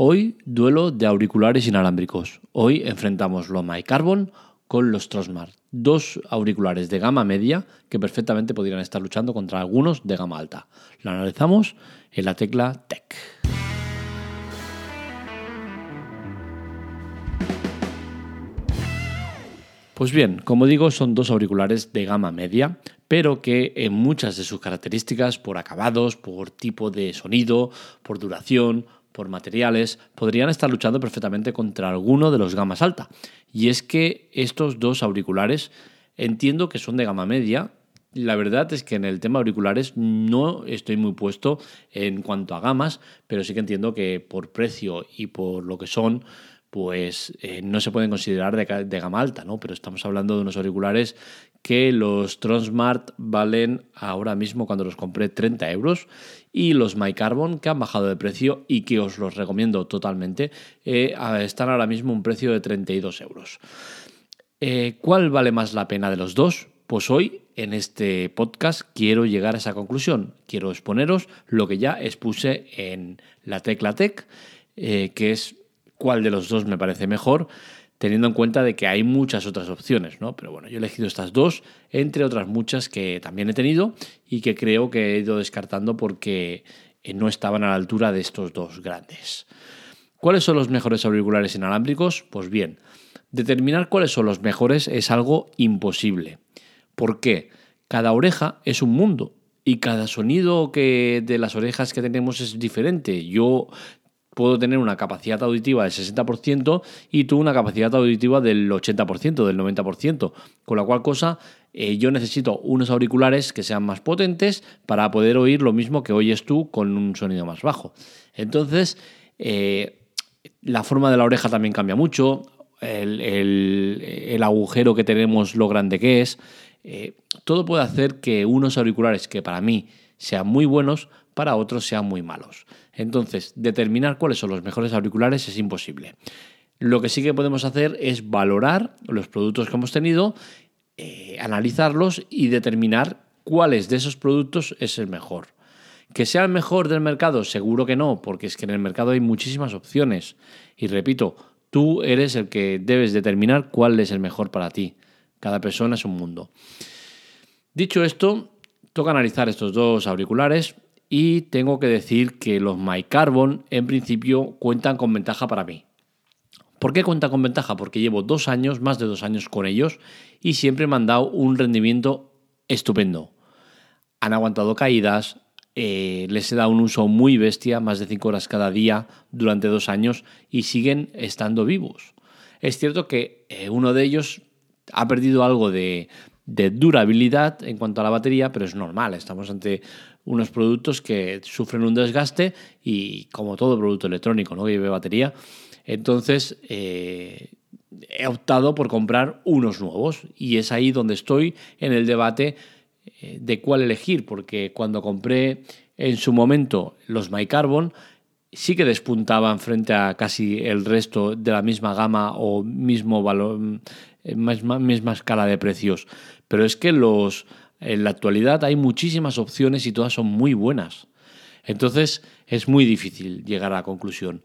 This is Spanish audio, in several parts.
Hoy duelo de auriculares inalámbricos. Hoy enfrentamos los MyCarbon con los Trosmart, dos auriculares de gama media que perfectamente podrían estar luchando contra algunos de gama alta. Lo analizamos en la tecla Tech. Pues bien, como digo, son dos auriculares de gama media, pero que en muchas de sus características, por acabados, por tipo de sonido, por duración, por materiales, podrían estar luchando perfectamente contra alguno de los gamas alta. Y es que estos dos auriculares entiendo que son de gama media. La verdad es que en el tema auriculares no estoy muy puesto en cuanto a gamas, pero sí que entiendo que por precio y por lo que son, pues eh, no se pueden considerar de, gama alta, ¿no? Pero estamos hablando de unos auriculares que los Tronsmart valen ahora mismo cuando los compré 30 euros y los MyCarbon que han bajado de precio y que os los recomiendo totalmente eh, están ahora mismo un precio de 32 euros. Eh, ¿Cuál vale más la pena de los dos? Pues hoy en este podcast quiero llegar a esa conclusión. Quiero exponeros lo que ya expuse en la Tecla Tech, que es cuál de los dos me parece mejor, teniendo en cuenta de que hay muchas otras opciones, ¿no? Pero bueno, yo he elegido estas dos, entre otras muchas que también he tenido y que creo que he ido descartando porque eh, no estaban a la altura de estos dos grandes. ¿Cuáles son los mejores auriculares inalámbricos? Pues bien, determinar cuáles son los mejores es algo imposible. ¿Por qué? Cada oreja es un mundo y cada sonido que de las orejas que tenemos es diferente. Yo puedo tener una capacidad auditiva del 60% y tú una capacidad auditiva del 80%, del 90%. Con la cual cosa, eh, yo necesito unos auriculares que sean más potentes para poder oír lo mismo que oyes tú con un sonido más bajo. Entonces, eh, la forma de la oreja también cambia mucho, el, agujero que tenemos, lo grande que es. Eh, todo puede hacer que unos auriculares que para mí sean muy buenos, para otros sean muy malos. Entonces, determinar cuáles son los mejores auriculares es imposible. Lo que sí que podemos hacer es valorar los productos que hemos tenido, eh, analizarlos y determinar cuáles de esos productos es el mejor. ¿Que sea el mejor del mercado? Seguro que no, porque es que en el mercado hay muchísimas opciones. Y repito, tú eres el que debes determinar cuál es el mejor para ti. Cada persona es un mundo. Dicho esto, toca analizar estos dos auriculares y tengo que decir que los MyCarbon en principio cuentan con ventaja para mí. ¿Por qué cuentan con ventaja? Porque llevo dos años, más de dos años con ellos y siempre me han dado un rendimiento estupendo. Han aguantado caídas, eh, les he dado un uso muy bestia, más de cinco horas cada día durante dos años y siguen estando vivos. Es cierto que eh, uno de ellos ha perdido algo de, de durabilidad en cuanto a la batería, pero es normal, estamos ante unos productos que sufren un desgaste y como todo producto electrónico, ¿no? lleve batería. Entonces eh, he optado por comprar unos nuevos y es ahí donde estoy en el debate eh, de cuál elegir, porque cuando compré en su momento los MyCarbon, sí que despuntaban frente a casi el resto de la misma gama o mismo valor, eh, misma, misma escala de precios. Pero es que los en la actualidad hay muchísimas opciones y todas son muy buenas. Entonces es muy difícil llegar a la conclusión.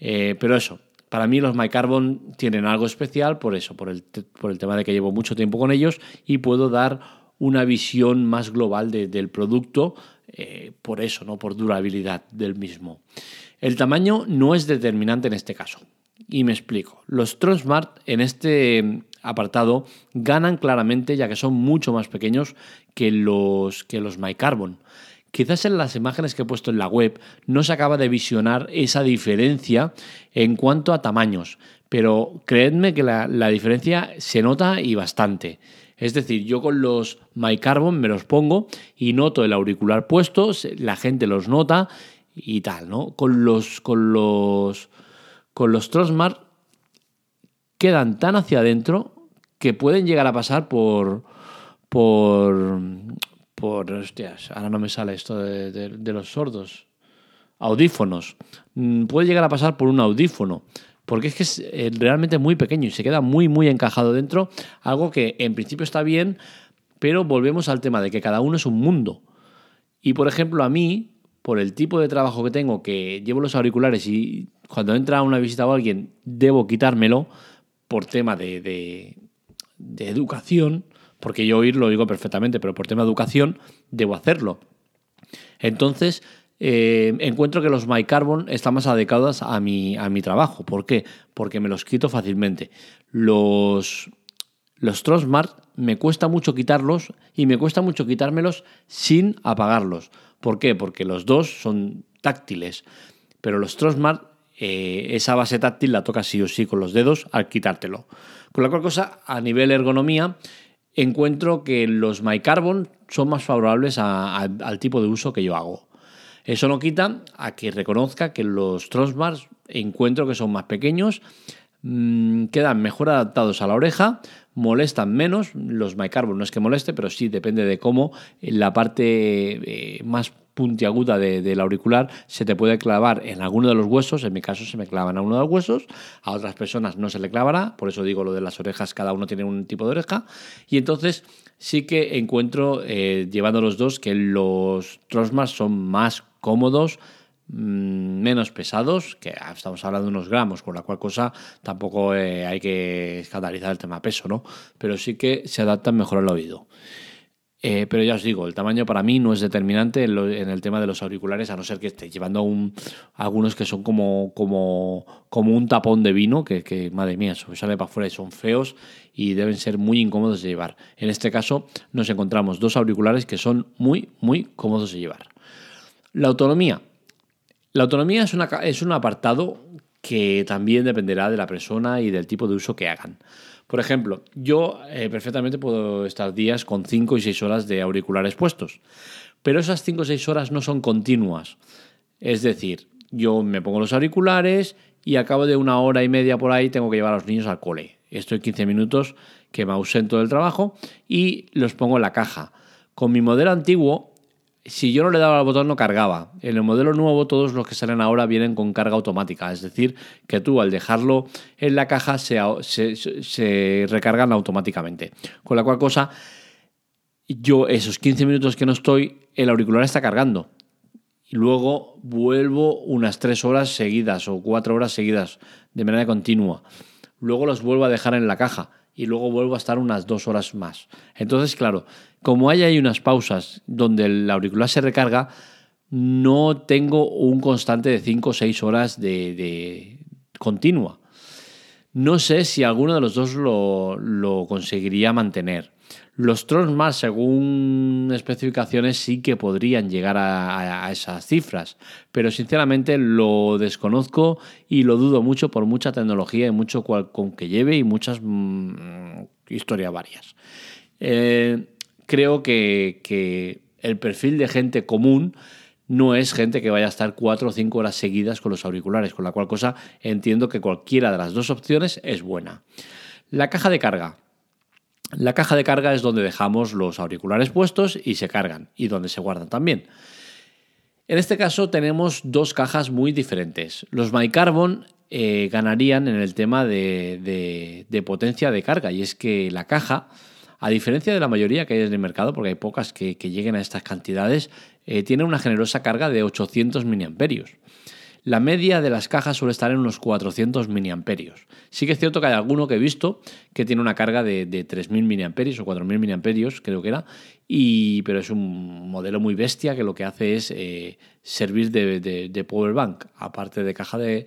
Eh, pero eso, para mí los MyCarbon tienen algo especial por eso, por el, por el, tema de que llevo mucho tiempo con ellos y puedo dar una visión más global del producto eh, por eso, no por durabilidad del mismo. El tamaño no es determinante en este caso. Y me explico. Los Tronsmart en este apartado ganan claramente ya que son mucho más pequeños que los, que los MyCarbon. Quizás en las imágenes que he puesto en la web no se acaba de visionar esa diferencia en cuanto a tamaños, pero creedme que la, diferencia se nota y bastante. Es decir, yo con los MyCarbon me los pongo y noto el auricular puesto, la gente los nota y tal, ¿no? Con los, con los, con los Trosmart quedan tan hacia adentro que pueden llegar a pasar por. por. por. hostias, ahora no me sale esto de, los sordos. Audífonos. Mm, puede llegar a pasar por un audífono. Porque es que es eh, realmente muy pequeño y se queda muy, muy encajado dentro. Algo que en principio está bien, pero volvemos al tema de que cada uno es un mundo. Y por ejemplo, a mí, por el tipo de trabajo que tengo, que llevo los auriculares y cuando entra una visita o alguien debo quitármelo por tema de, de, educación, porque yo oír lo digo perfectamente, pero por tema de educación debo hacerlo. Entonces, eh, encuentro que los MyCarbon están más adecuados a mi, a mi trabajo. ¿Por qué? Porque me los quito fácilmente. Los, los me cuesta mucho quitarlos y me cuesta mucho quitármelos sin apagarlos. ¿Por qué? Porque los dos son táctiles, pero los Tronsmart eh, esa base táctil la tocas sí o sí con los dedos al quitártelo. Con la cual cosa, a nivel ergonomía, encuentro que los MyCarbon son más favorables al tipo de uso que yo hago. Eso no quita a que reconozca que los Tronsmart encuentro que son más pequeños, mmm, quedan mejor adaptados a la oreja, molestan menos. Los MyCarbon no es que moleste, pero sí depende de cómo la parte eh, más puntiaguda del auricular se te puede clavar en alguno de los huesos, en mi caso se me clavan a uno de los huesos, a otras personas no se le clavará, por eso digo lo de las orejas, cada uno tiene un tipo de oreja, y entonces sí que encuentro, eh, llevando los dos, que los Trosmas son más cómodos, mm, menos pesados, que estamos hablando de unos gramos, con la cual cosa tampoco eh, hay que escandalizar el tema peso, ¿no? Pero sí que se adaptan mejor al oído. Eh, pero ya os digo, el tamaño para mí no es determinante en, el tema de los auriculares, a no ser que esté llevando un, algunos que son como, un tapón de vino, que, madre mía, sale para afuera y son feos y deben ser muy incómodos de llevar. En este caso nos encontramos dos auriculares que son muy, muy cómodos de llevar. La autonomía. La autonomía es un apartado que también dependerá de la persona y del tipo de uso que hagan. Por ejemplo, yo eh, perfectamente puedo estar días con 5 y 6 horas de auriculares puestos, pero esas 5 o 6 horas no son continuas. Es decir, yo me pongo los auriculares y a cabo de una hora y media por ahí tengo que llevar a los niños al cole. Estoy 15 minutos que me ausento del trabajo y los pongo en la caja. Con mi modelo antiguo si yo no le daba al botón no cargaba. En el modelo nuevo todos los que salen ahora vienen con carga automática, es decir, que tú al dejarlo en la caja se, recargan automáticamente. Con la cual cosa, yo esos 15 minutos que no estoy, el auricular está cargando. Y luego vuelvo unas 3 horas seguidas o 4 horas seguidas de manera continua. Luego los vuelvo a dejar en la caja y luego vuelvo a estar unas 2 horas más. Entonces, claro, como hay ahí unas pausas donde el auricular se recarga, no tengo un constante de 5 o 6 horas de, continua. No sé si alguno de los dos lo, conseguiría mantener. Los Trons más, según especificaciones, sí que podrían llegar a, esas cifras, pero sinceramente lo desconozco y lo dudo mucho por mucha tecnología y mucho con que lleve y muchas mm, historias varias. Eh, creo que, el perfil de gente común no es gente que vaya a estar cuatro o cinco horas seguidas con los auriculares, con la cual cosa entiendo que cualquiera de las dos opciones es buena. La caja de carga. La caja de carga es donde dejamos los auriculares puestos y se cargan, y donde se guardan también. En este caso tenemos dos cajas muy diferentes. Los MyCarbon eh, ganarían en el tema de, potencia de carga, y es que la caja a diferencia de la mayoría que hay en el mercado, porque hay pocas que, lleguen a estas cantidades, eh, tiene una generosa carga de 800 miliamperios. La media de las cajas suele estar en unos 400 miliamperios. Sí que es cierto que hay alguno que he visto que tiene una carga de, 3.000 miliamperios o 4.000 miliamperios, creo que era, y, pero es un modelo muy bestia que lo que hace es eh, servir de, de, power bank, aparte de caja de,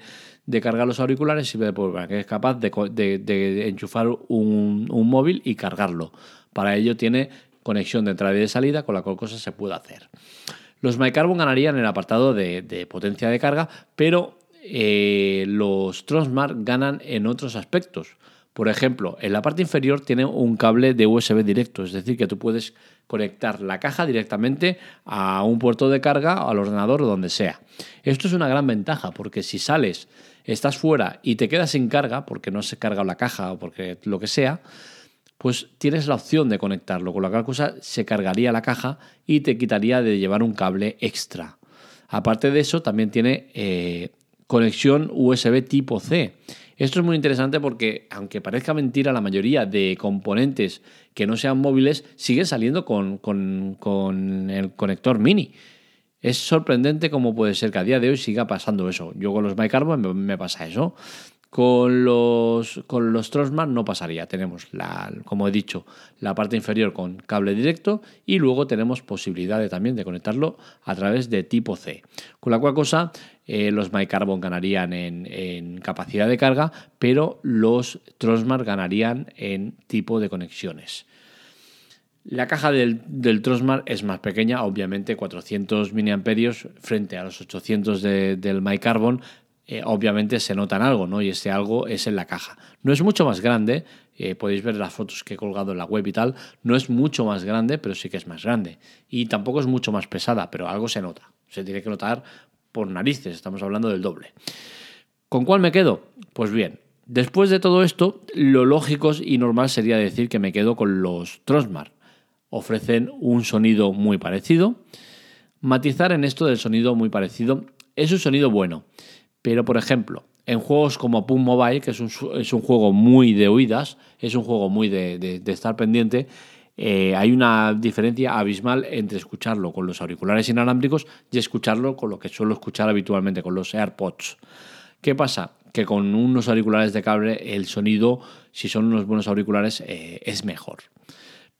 cargar los auriculares, sirve de power. Es capaz de, enchufar un, un móvil y cargarlo. Para ello tiene conexión de entrada y de salida, con la cual cosa se puede hacer. Los MyCarbon ganarían en el apartado de, potencia de carga, pero eh, los Tronsmart ganan en otros aspectos. Por ejemplo, en la parte inferior tiene un cable de USB directo, es decir, que tú puedes conectar la caja directamente a un puerto de carga, al ordenador o donde sea. Esto es una gran ventaja porque si sales, estás fuera y te quedas sin carga porque no se carga la caja o porque lo que sea, pues tienes la opción de conectarlo, con la cual cosa se cargaría la caja y te quitaría de llevar un cable extra. Aparte de eso, también tiene eh, conexión USB tipo C. Esto es muy interesante porque, aunque parezca mentira, la mayoría de componentes que no sean móviles siguen saliendo con, con el conector mini. Es sorprendente cómo puede ser que a día de hoy siga pasando eso. Yo con los MyCarbon me, me pasa eso. Con los, con los no pasaría. Tenemos, la, como he dicho, la parte inferior con cable directo y luego tenemos posibilidad de, también de conectarlo a través de tipo C. Con la cual cosa eh, los MyCarbon ganarían en, capacidad de carga, pero los Trosmar ganarían en tipo de conexiones. La caja del, del es más pequeña, obviamente 400 mAh frente a los 800 del MyCarbon, eh, obviamente se notan algo, ¿no? Y ese algo es en la caja. No es mucho más grande, eh, podéis ver las fotos que he colgado en la web y tal, no es mucho más grande, pero sí que es más grande. Y tampoco es mucho más pesada, pero algo se nota. Se tiene que notar por narices, estamos hablando del doble. ¿Con cuál me quedo? Pues bien, después de todo esto, lo lógico y normal sería decir que me quedo con los Trosmar. Ofrecen un sonido muy parecido. Matizar en esto del sonido muy parecido es un sonido bueno. Pero, por ejemplo, en juegos como Pum Mobile, que es un, es un, juego muy de oídas, es un juego muy de, estar pendiente, eh, hay una diferencia abismal entre escucharlo con los auriculares inalámbricos y escucharlo con lo que suelo escuchar habitualmente, con los AirPods. ¿Qué pasa? Que con unos auriculares de cable el sonido, si son unos buenos auriculares, eh, es mejor.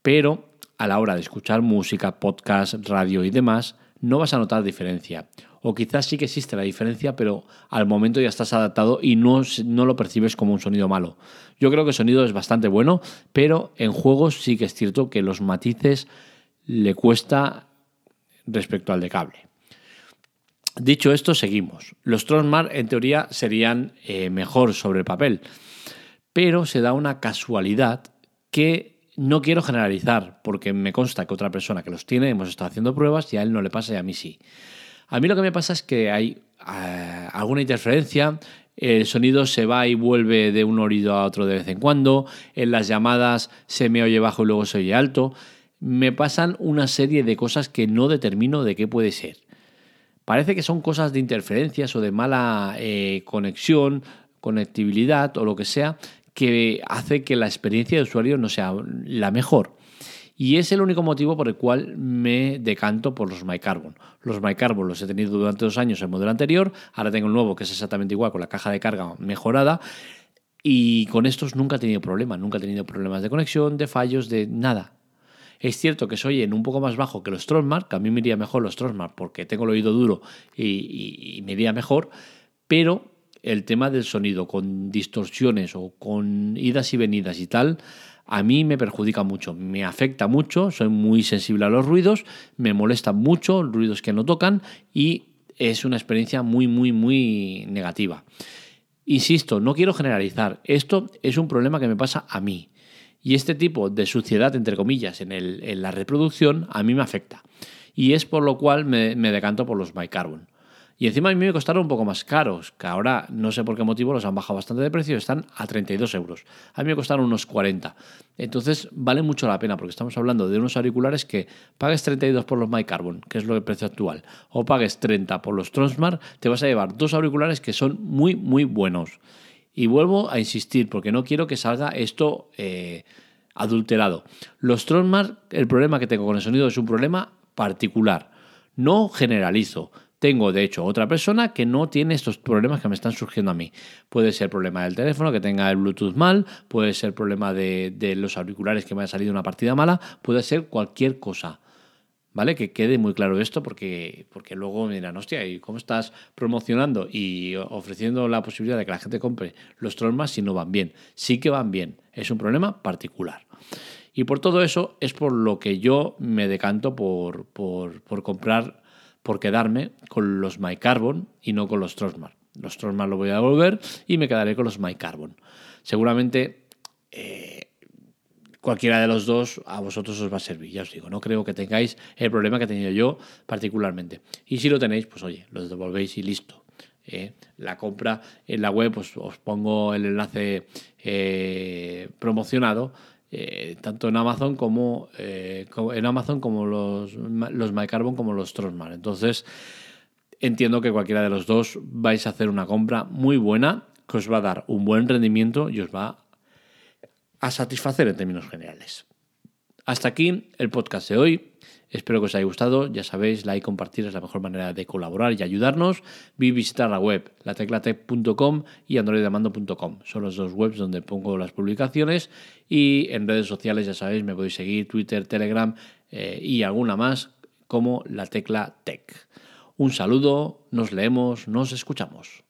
Pero a la hora de escuchar música, podcast, radio y demás, no vas a notar diferencia o quizás sí que existe la diferencia, pero al momento ya estás adaptado y no, no lo percibes como un sonido malo. Yo creo que el sonido es bastante bueno, pero en juegos sí que es cierto que los matices le cuesta respecto al de cable. Dicho esto, seguimos. Los Tronsmar en teoría serían eh, mejor sobre el papel, pero se da una casualidad que no quiero generalizar, porque me consta que otra persona que los tiene, hemos estado haciendo pruebas y a él no le pasa y a mí sí. A mí lo que me pasa es que hay eh, alguna interferencia, el sonido se va y vuelve de un oído a otro de vez en cuando, en las llamadas se me oye bajo y luego se oye alto. Me pasan una serie de cosas que no determino de qué puede ser. Parece que son cosas de interferencias o de mala eh, conexión, conectividad o lo que sea, que hace que la experiencia de usuario no sea la mejor. Y es el único motivo por el cual me decanto por los MyCarbon. Los MyCarbon los he tenido durante dos años el modelo anterior, ahora tengo el nuevo que es exactamente igual con la caja de carga mejorada. Y con estos nunca he tenido problemas, nunca he tenido problemas de conexión, de fallos, de nada. Es cierto que soy en un poco más bajo que los Tronsmart, que a mí me iría mejor los Tronsmart porque tengo el oído duro y, y me iría mejor, pero el tema del sonido con distorsiones o con idas y venidas y tal, a mí me perjudica mucho, me afecta mucho, soy muy sensible a los ruidos, me molesta mucho ruidos que no tocan y es una experiencia muy, muy, muy negativa. Insisto, no quiero generalizar, esto es un problema que me pasa a mí. Y este tipo de suciedad, entre comillas, en la reproducción, a mí me afecta. Y es por lo cual me, me decanto por los bicarbon. Y encima a mí me costaron un poco más caros, que ahora no sé por qué motivo los han bajado bastante de precio, están a 32 euros. A mí me costaron unos 40. Entonces vale mucho la pena porque estamos hablando de unos auriculares que pagues 32 por los MyCarbon, que es lo del precio actual, o pagues 30 por los Tronsmart, te vas a llevar dos auriculares que son muy, muy buenos. Y vuelvo a insistir porque no quiero que salga esto eh, adulterado. Los Tronsmart, el problema que tengo con el sonido es un problema particular. No generalizo. Tengo, de hecho, otra persona que no tiene estos problemas que me están surgiendo a mí. Puede ser problema del teléfono, que tenga el Bluetooth mal, puede ser problema de, los auriculares que me haya salido una partida mala, puede ser cualquier cosa. ¿Vale? Que quede muy claro esto porque, porque luego me dirán, hostia, ¿y cómo estás promocionando y ofreciendo la posibilidad de que la gente compre los Trollmas si no van bien? Sí que van bien, es un problema particular. Y por todo eso es por lo que yo me decanto por, por comprar por quedarme con los MyCarbon y no con los Trosmar. Los Trosmar lo voy a devolver y me quedaré con los MyCarbon. Seguramente eh, cualquiera de los dos a vosotros os va a servir, ya os digo, no creo que tengáis el problema que he tenido yo particularmente. Y si lo tenéis, pues oye, los devolvéis y listo. Eh. la compra en la web, pues os pongo el enlace eh, promocionado eh, tanto en Amazon como eh, en Amazon como los, los MyCarbon como los Trosmar. Entonces, entiendo que cualquiera de los dos vais a hacer una compra muy buena que os va a dar un buen rendimiento y os va a satisfacer en términos generales. Hasta aquí el podcast de hoy. Espero que os haya gustado. Ya sabéis, like compartir es la mejor manera de colaborar y ayudarnos. Vi visitar la web, lateclatec.com y androidamando.com. Son los dos webs donde pongo las publicaciones. Y en redes sociales, ya sabéis, me podéis seguir, Twitter, Telegram eh, y alguna más como la tecla tech. Un saludo, nos leemos, nos escuchamos.